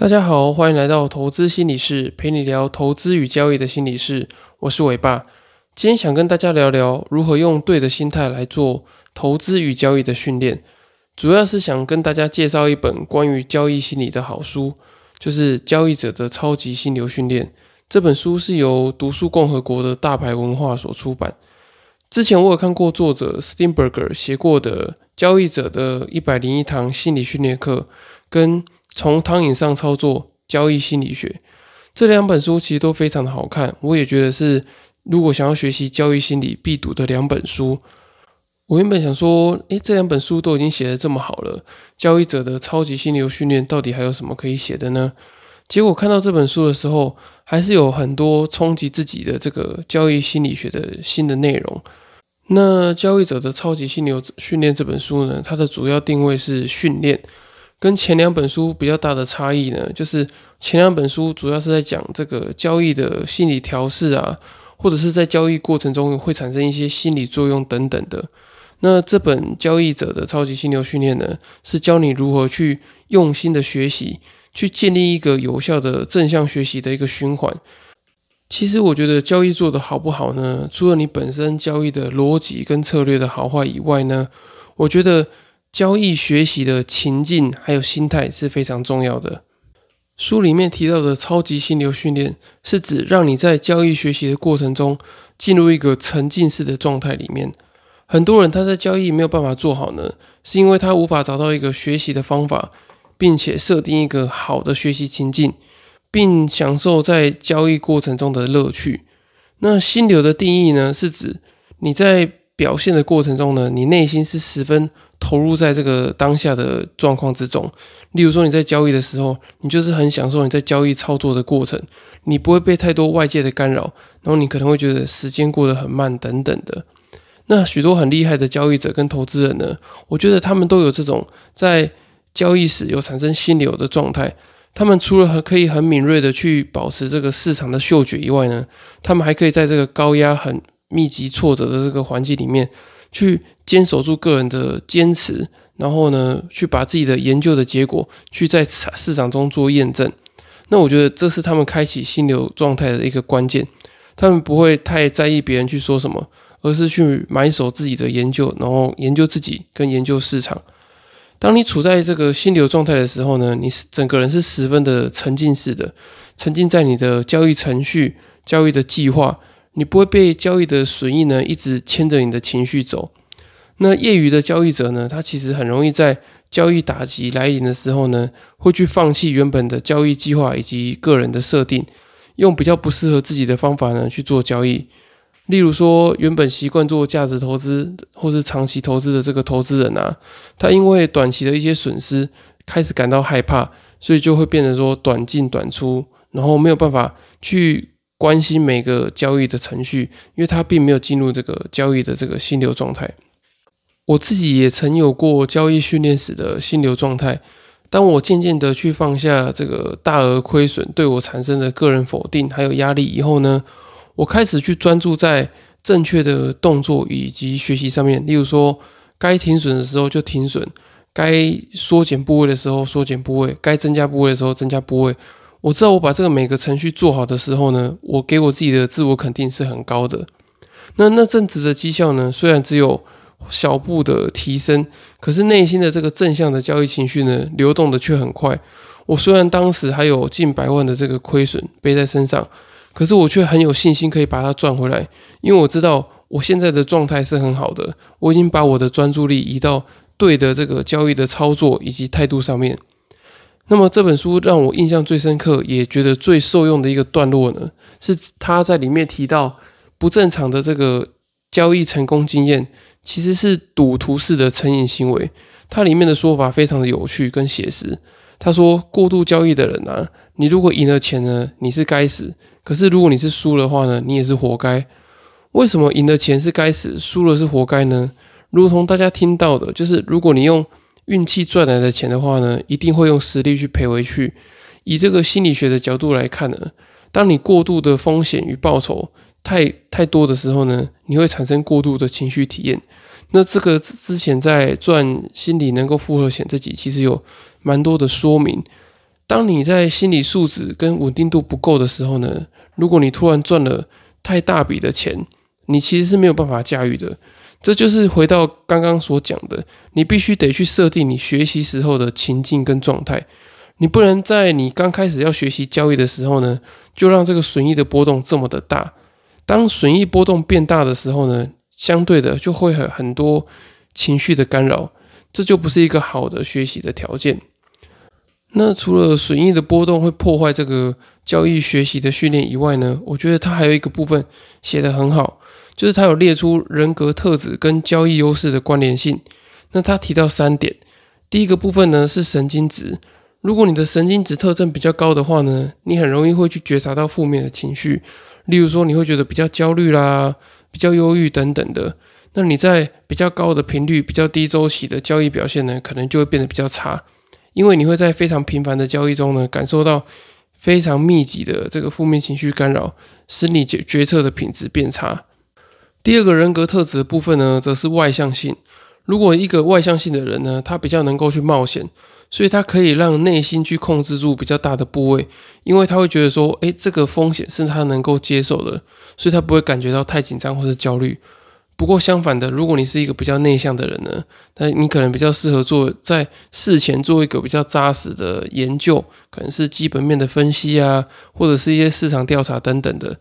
大家好，欢迎来到投资心理室，陪你聊投资与交易的心理室。我是伟爸，今天想跟大家聊聊如何用对的心态来做投资与交易的训练。主要是想跟大家介绍一本关于交易心理的好书，就是《交易者的超级心流训练》。这本书是由读书共和国的大牌文化所出版。之前我有看过作者 Steinberger 写过的《交易者的一百零一堂心理训练课》，跟从汤饮上操作交易心理学这两本书其实都非常的好看，我也觉得是如果想要学习交易心理必读的两本书。我原本想说，诶，这两本书都已经写得这么好了，交易者的超级心流训练到底还有什么可以写的呢？结果看到这本书的时候，还是有很多冲击自己的这个交易心理学的新的内容。那交易者的超级心流训练这本书呢，它的主要定位是训练。跟前两本书比较大的差异呢，就是前两本书主要是在讲这个交易的心理调试啊，或者是在交易过程中会产生一些心理作用等等的。那这本交易者的超级心流训练呢，是教你如何去用心的学习，去建立一个有效的正向学习的一个循环。其实我觉得交易做得好不好呢，除了你本身交易的逻辑跟策略的好坏以外呢，我觉得。交易学习的情境还有心态是非常重要的。书里面提到的超级心流训练，是指让你在交易学习的过程中进入一个沉浸式的状态里面。很多人他在交易没有办法做好呢，是因为他无法找到一个学习的方法，并且设定一个好的学习情境，并享受在交易过程中的乐趣。那心流的定义呢，是指你在表现的过程中呢，你内心是十分。投入在这个当下的状况之中，例如说你在交易的时候，你就是很享受你在交易操作的过程，你不会被太多外界的干扰，然后你可能会觉得时间过得很慢等等的。那许多很厉害的交易者跟投资人呢，我觉得他们都有这种在交易时有产生心流的状态。他们除了可以很敏锐的去保持这个市场的嗅觉以外呢，他们还可以在这个高压很密集挫折的这个环境里面。去坚守住个人的坚持，然后呢，去把自己的研究的结果去在市场中做验证。那我觉得这是他们开启心流状态的一个关键。他们不会太在意别人去说什么，而是去埋首自己的研究，然后研究自己跟研究市场。当你处在这个心流状态的时候呢，你整个人是十分的沉浸式的，沉浸在你的交易程序、交易的计划。你不会被交易的损益呢一直牵着你的情绪走。那业余的交易者呢，他其实很容易在交易打击来临的时候呢，会去放弃原本的交易计划以及个人的设定，用比较不适合自己的方法呢去做交易。例如说，原本习惯做价值投资或是长期投资的这个投资人啊，他因为短期的一些损失开始感到害怕，所以就会变得说短进短出，然后没有办法去。关心每个交易的程序，因为他并没有进入这个交易的这个心流状态。我自己也曾有过交易训练时的心流状态。当我渐渐的去放下这个大额亏损对我产生的个人否定还有压力以后呢，我开始去专注在正确的动作以及学习上面。例如说，该停损的时候就停损，该缩减部位的时候缩减部位，该增加部位的时候增加部位。我知道我把这个每个程序做好的时候呢，我给我自己的自我肯定是很高的。那那阵子的绩效呢，虽然只有小步的提升，可是内心的这个正向的交易情绪呢，流动的却很快。我虽然当时还有近百万的这个亏损背在身上，可是我却很有信心可以把它赚回来，因为我知道我现在的状态是很好的，我已经把我的专注力移到对的这个交易的操作以及态度上面。那么这本书让我印象最深刻，也觉得最受用的一个段落呢，是他在里面提到不正常的这个交易成功经验，其实是赌徒式的成瘾行为。它里面的说法非常的有趣跟写实。他说，过度交易的人啊，你如果赢了钱呢，你是该死；可是如果你是输的话呢，你也是活该。为什么赢的钱是该死，输了是活该呢？如同大家听到的，就是如果你用运气赚来的钱的话呢，一定会用实力去赔回去。以这个心理学的角度来看呢，当你过度的风险与报酬太太多的时候呢，你会产生过度的情绪体验。那这个之前在赚心理能够复合险这集其实有蛮多的说明。当你在心理素质跟稳定度不够的时候呢，如果你突然赚了太大笔的钱，你其实是没有办法驾驭的。这就是回到刚刚所讲的，你必须得去设定你学习时候的情境跟状态。你不能在你刚开始要学习交易的时候呢，就让这个损益的波动这么的大。当损益波动变大的时候呢，相对的就会很很多情绪的干扰，这就不是一个好的学习的条件。那除了损益的波动会破坏这个交易学习的训练以外呢，我觉得它还有一个部分写得很好，就是它有列出人格特质跟交易优势的关联性。那它提到三点，第一个部分呢是神经质，如果你的神经质特征比较高的话呢，你很容易会去觉察到负面的情绪，例如说你会觉得比较焦虑啦、比较忧郁等等的。那你在比较高的频率、比较低周期的交易表现呢，可能就会变得比较差。因为你会在非常频繁的交易中呢，感受到非常密集的这个负面情绪干扰，使你决决策的品质变差。第二个人格特质的部分呢，则是外向性。如果一个外向性的人呢，他比较能够去冒险，所以他可以让内心去控制住比较大的部位，因为他会觉得说，诶，这个风险是他能够接受的，所以他不会感觉到太紧张或是焦虑。不过相反的，如果你是一个比较内向的人呢，那你可能比较适合做在事前做一个比较扎实的研究，可能是基本面的分析啊，或者是一些市场调查等等的。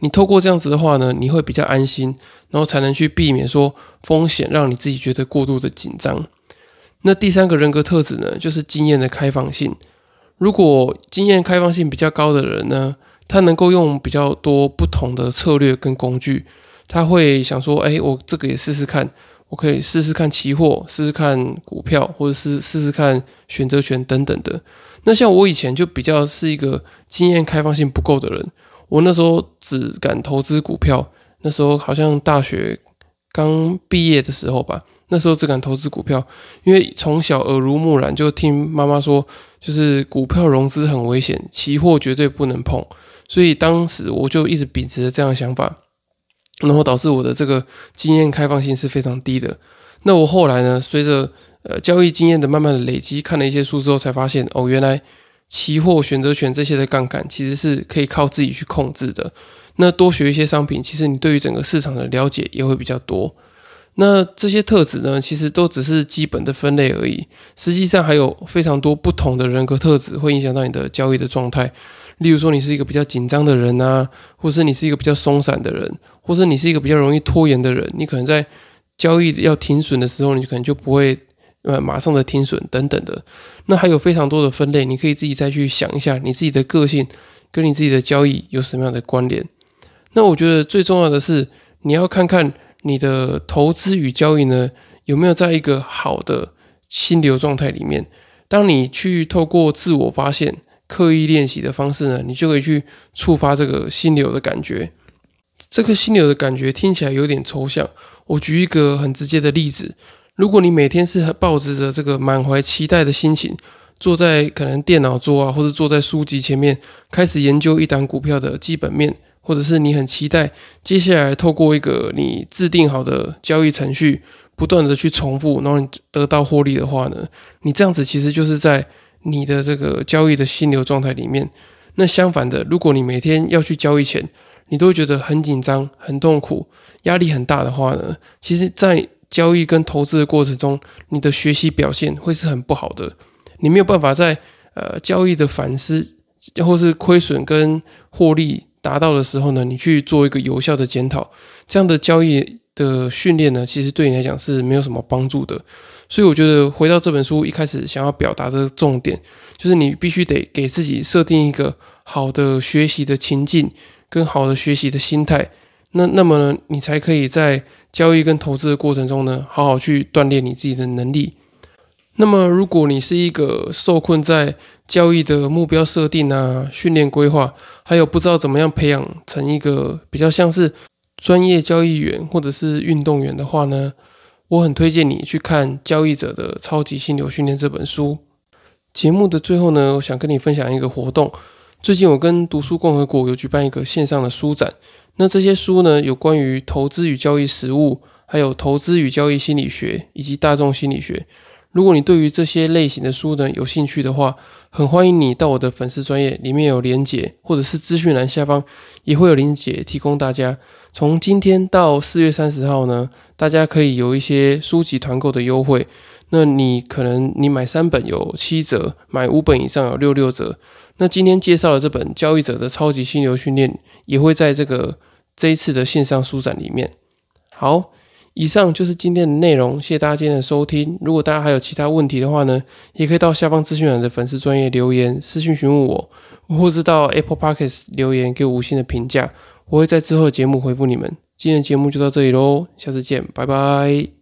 你透过这样子的话呢，你会比较安心，然后才能去避免说风险让你自己觉得过度的紧张。那第三个人格特质呢，就是经验的开放性。如果经验开放性比较高的人呢，他能够用比较多不同的策略跟工具。他会想说：“哎，我这个也试试看，我可以试试看期货，试试看股票，或者是试试看选择权等等的。那像我以前就比较是一个经验开放性不够的人，我那时候只敢投资股票。那时候好像大学刚毕业的时候吧，那时候只敢投资股票，因为从小耳濡目染，就听妈妈说，就是股票融资很危险，期货绝对不能碰。所以当时我就一直秉持着这样的想法。”然后导致我的这个经验开放性是非常低的。那我后来呢，随着呃交易经验的慢慢的累积，看了一些书之后，才发现哦，原来期货、选择权这些的杠杆其实是可以靠自己去控制的。那多学一些商品，其实你对于整个市场的了解也会比较多。那这些特质呢，其实都只是基本的分类而已。实际上还有非常多不同的人格特质会影响到你的交易的状态。例如说，你是一个比较紧张的人啊，或是你是一个比较松散的人，或者你是一个比较容易拖延的人，你可能在交易要停损的时候，你可能就不会呃马上的停损等等的。那还有非常多的分类，你可以自己再去想一下，你自己的个性跟你自己的交易有什么样的关联。那我觉得最重要的是，你要看看你的投资与交易呢有没有在一个好的心流状态里面。当你去透过自我发现。刻意练习的方式呢，你就可以去触发这个心流的感觉。这个心流的感觉听起来有点抽象。我举一个很直接的例子：如果你每天是抱着着这个满怀期待的心情，坐在可能电脑桌啊，或者坐在书籍前面，开始研究一档股票的基本面，或者是你很期待接下来透过一个你制定好的交易程序，不断的去重复，然后你得到获利的话呢，你这样子其实就是在。你的这个交易的心流状态里面，那相反的，如果你每天要去交易前，你都会觉得很紧张、很痛苦、压力很大的话呢，其实，在交易跟投资的过程中，你的学习表现会是很不好的。你没有办法在呃交易的反思或是亏损跟获利达到的时候呢，你去做一个有效的检讨，这样的交易的训练呢，其实对你来讲是没有什么帮助的。所以我觉得回到这本书一开始想要表达的重点，就是你必须得给自己设定一个好的学习的情境跟好的学习的心态，那那么呢，你才可以在交易跟投资的过程中呢，好好去锻炼你自己的能力。那么如果你是一个受困在交易的目标设定啊、训练规划，还有不知道怎么样培养成一个比较像是专业交易员或者是运动员的话呢？我很推荐你去看《交易者的超级心流训练》这本书。节目的最后呢，我想跟你分享一个活动。最近我跟读书共和国有举办一个线上的书展。那这些书呢，有关于投资与交易实务，还有投资与交易心理学以及大众心理学。如果你对于这些类型的书呢有兴趣的话，很欢迎你到我的粉丝专业里面有连结，或者是资讯栏下方也会有连结提供大家。从今天到四月三十号呢，大家可以有一些书籍团购的优惠。那你可能你买三本有七折，买五本以上有六六折。那今天介绍的这本《交易者的超级心流训练》也会在这个这一次的线上书展里面。好，以上就是今天的内容，谢谢大家今天的收听。如果大家还有其他问题的话呢，也可以到下方资讯栏的粉丝专业留言私信询问我，或是到 Apple Podcast 留言给我五星的评价，我会在之后的节目回复你们。今天的节目就到这里喽，下次见，拜拜。